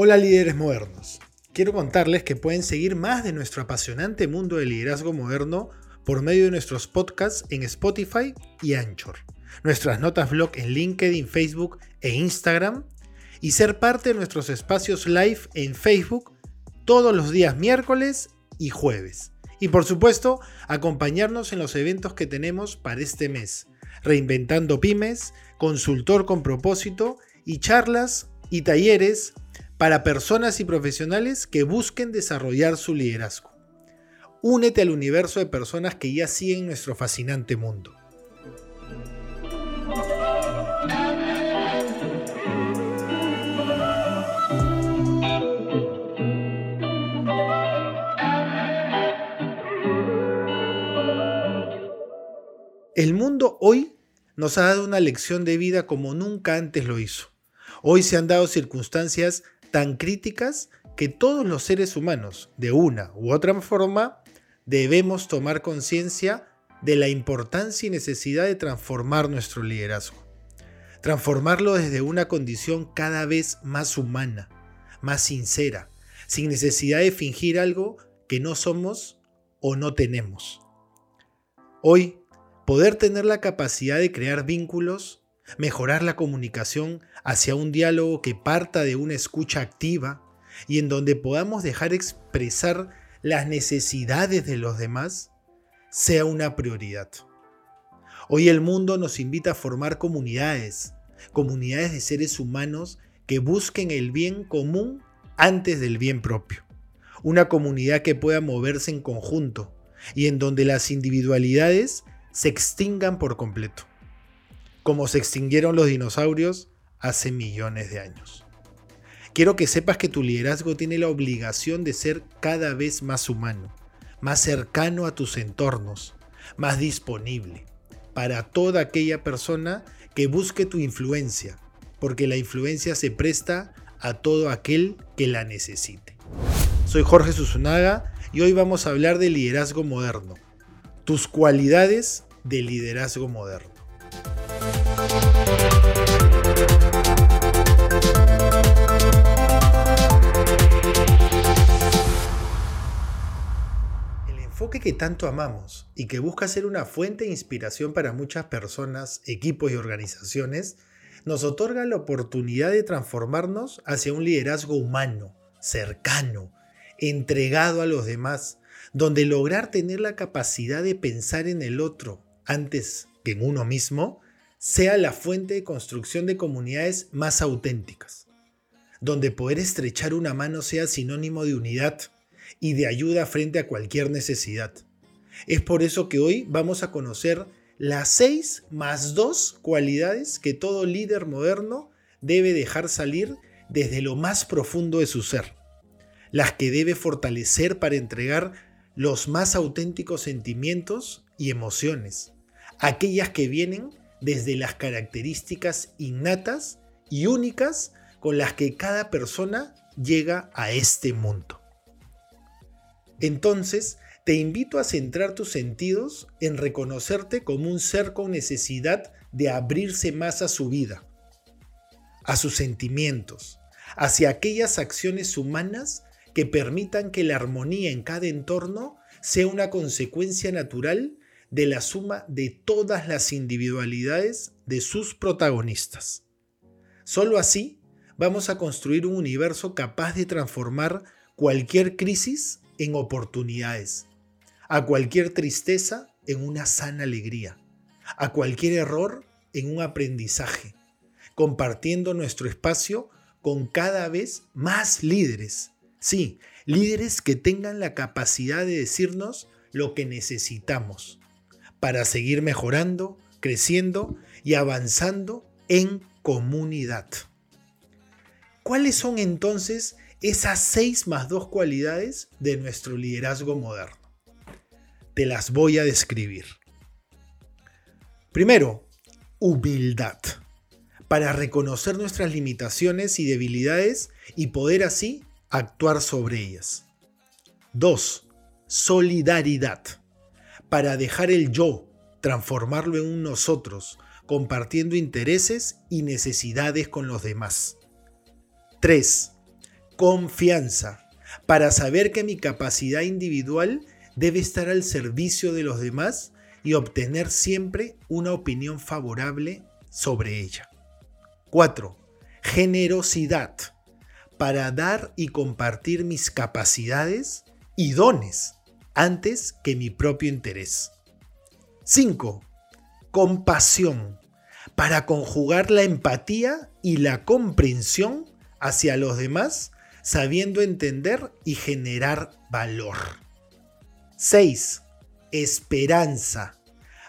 Hola líderes modernos. Quiero contarles que pueden seguir más de nuestro apasionante mundo del liderazgo moderno por medio de nuestros podcasts en Spotify y Anchor, nuestras notas blog en LinkedIn, Facebook e Instagram y ser parte de nuestros espacios live en Facebook todos los días miércoles y jueves. Y por supuesto, acompañarnos en los eventos que tenemos para este mes, reinventando pymes, consultor con propósito y charlas y talleres para personas y profesionales que busquen desarrollar su liderazgo. Únete al universo de personas que ya siguen nuestro fascinante mundo. El mundo hoy nos ha dado una lección de vida como nunca antes lo hizo. Hoy se han dado circunstancias tan críticas que todos los seres humanos, de una u otra forma, debemos tomar conciencia de la importancia y necesidad de transformar nuestro liderazgo. Transformarlo desde una condición cada vez más humana, más sincera, sin necesidad de fingir algo que no somos o no tenemos. Hoy, poder tener la capacidad de crear vínculos, mejorar la comunicación hacia un diálogo que parta de una escucha activa y en donde podamos dejar expresar las necesidades de los demás, sea una prioridad. Hoy el mundo nos invita a formar comunidades, comunidades de seres humanos que busquen el bien común antes del bien propio. Una comunidad que pueda moverse en conjunto y en donde las individualidades se extingan por completo como se extinguieron los dinosaurios hace millones de años. Quiero que sepas que tu liderazgo tiene la obligación de ser cada vez más humano, más cercano a tus entornos, más disponible para toda aquella persona que busque tu influencia, porque la influencia se presta a todo aquel que la necesite. Soy Jorge Susunaga y hoy vamos a hablar de liderazgo moderno, tus cualidades de liderazgo moderno. Que tanto amamos y que busca ser una fuente de inspiración para muchas personas, equipos y organizaciones, nos otorga la oportunidad de transformarnos hacia un liderazgo humano, cercano, entregado a los demás, donde lograr tener la capacidad de pensar en el otro antes que en uno mismo sea la fuente de construcción de comunidades más auténticas, donde poder estrechar una mano sea sinónimo de unidad y de ayuda frente a cualquier necesidad. Es por eso que hoy vamos a conocer las seis más dos cualidades que todo líder moderno debe dejar salir desde lo más profundo de su ser, las que debe fortalecer para entregar los más auténticos sentimientos y emociones, aquellas que vienen desde las características innatas y únicas con las que cada persona llega a este mundo. Entonces, te invito a centrar tus sentidos en reconocerte como un ser con necesidad de abrirse más a su vida, a sus sentimientos, hacia aquellas acciones humanas que permitan que la armonía en cada entorno sea una consecuencia natural de la suma de todas las individualidades de sus protagonistas. Solo así vamos a construir un universo capaz de transformar cualquier crisis en oportunidades, a cualquier tristeza en una sana alegría, a cualquier error en un aprendizaje, compartiendo nuestro espacio con cada vez más líderes. Sí, líderes que tengan la capacidad de decirnos lo que necesitamos para seguir mejorando, creciendo y avanzando en comunidad. ¿Cuáles son entonces esas seis más dos cualidades de nuestro liderazgo moderno? Te las voy a describir. Primero, humildad, para reconocer nuestras limitaciones y debilidades y poder así actuar sobre ellas. Dos, solidaridad para dejar el yo, transformarlo en un nosotros, compartiendo intereses y necesidades con los demás. 3. Confianza, para saber que mi capacidad individual debe estar al servicio de los demás y obtener siempre una opinión favorable sobre ella. 4. Generosidad, para dar y compartir mis capacidades y dones antes que mi propio interés. 5. Compasión, para conjugar la empatía y la comprensión hacia los demás, sabiendo entender y generar valor. 6. Esperanza,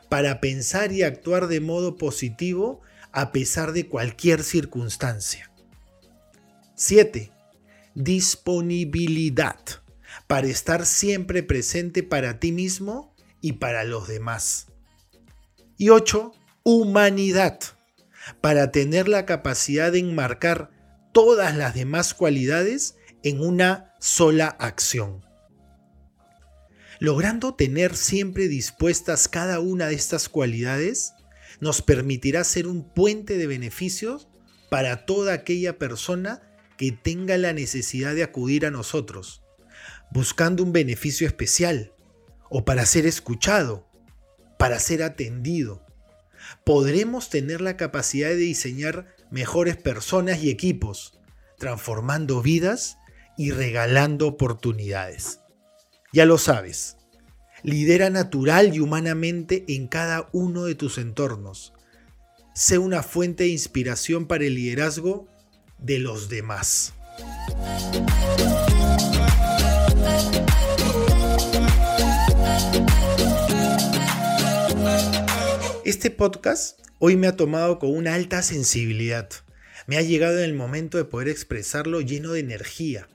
para pensar y actuar de modo positivo a pesar de cualquier circunstancia. 7. Disponibilidad, para estar siempre presente para ti mismo y para los demás. Y 8. Humanidad, para tener la capacidad de enmarcar todas las demás cualidades en una sola acción. Logrando tener siempre dispuestas cada una de estas cualidades, nos permitirá ser un puente de beneficios para toda aquella persona que tenga la necesidad de acudir a nosotros, buscando un beneficio especial, o para ser escuchado, para ser atendido. Podremos tener la capacidad de diseñar mejores personas y equipos, transformando vidas y regalando oportunidades. Ya lo sabes, lidera natural y humanamente en cada uno de tus entornos. Sé una fuente de inspiración para el liderazgo de los demás. Este podcast hoy me ha tomado con una alta sensibilidad. Me ha llegado en el momento de poder expresarlo lleno de energía,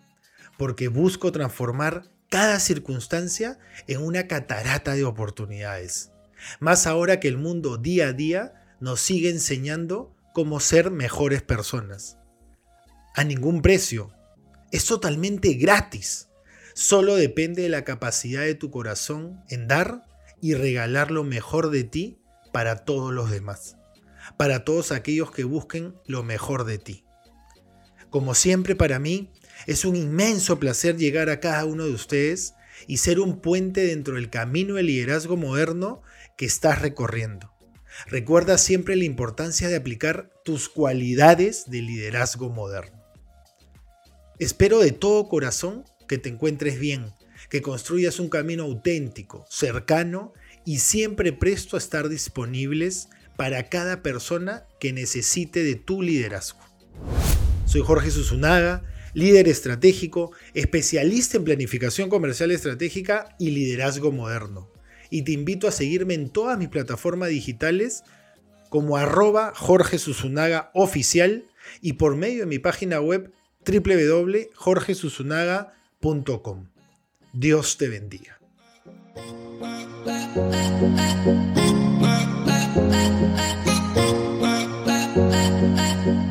porque busco transformar cada circunstancia en una catarata de oportunidades. Más ahora que el mundo día a día nos sigue enseñando cómo ser mejores personas. A ningún precio. Es totalmente gratis. Solo depende de la capacidad de tu corazón en dar y regalar lo mejor de ti para todos los demás, para todos aquellos que busquen lo mejor de ti. Como siempre para mí, es un inmenso placer llegar a cada uno de ustedes y ser un puente dentro del camino del liderazgo moderno que estás recorriendo. Recuerda siempre la importancia de aplicar tus cualidades de liderazgo moderno. Espero de todo corazón que te encuentres bien, que construyas un camino auténtico, cercano y siempre presto a estar disponibles para cada persona que necesite de tu liderazgo. Soy Jorge Susunaga, líder estratégico, especialista en planificación comercial estratégica y liderazgo moderno. Y te invito a seguirme en todas mis plataformas digitales como arroba Jorge Susunaga oficial y por medio de mi página web www.jorgesusunaga.com. Dios te bendiga. Thank you.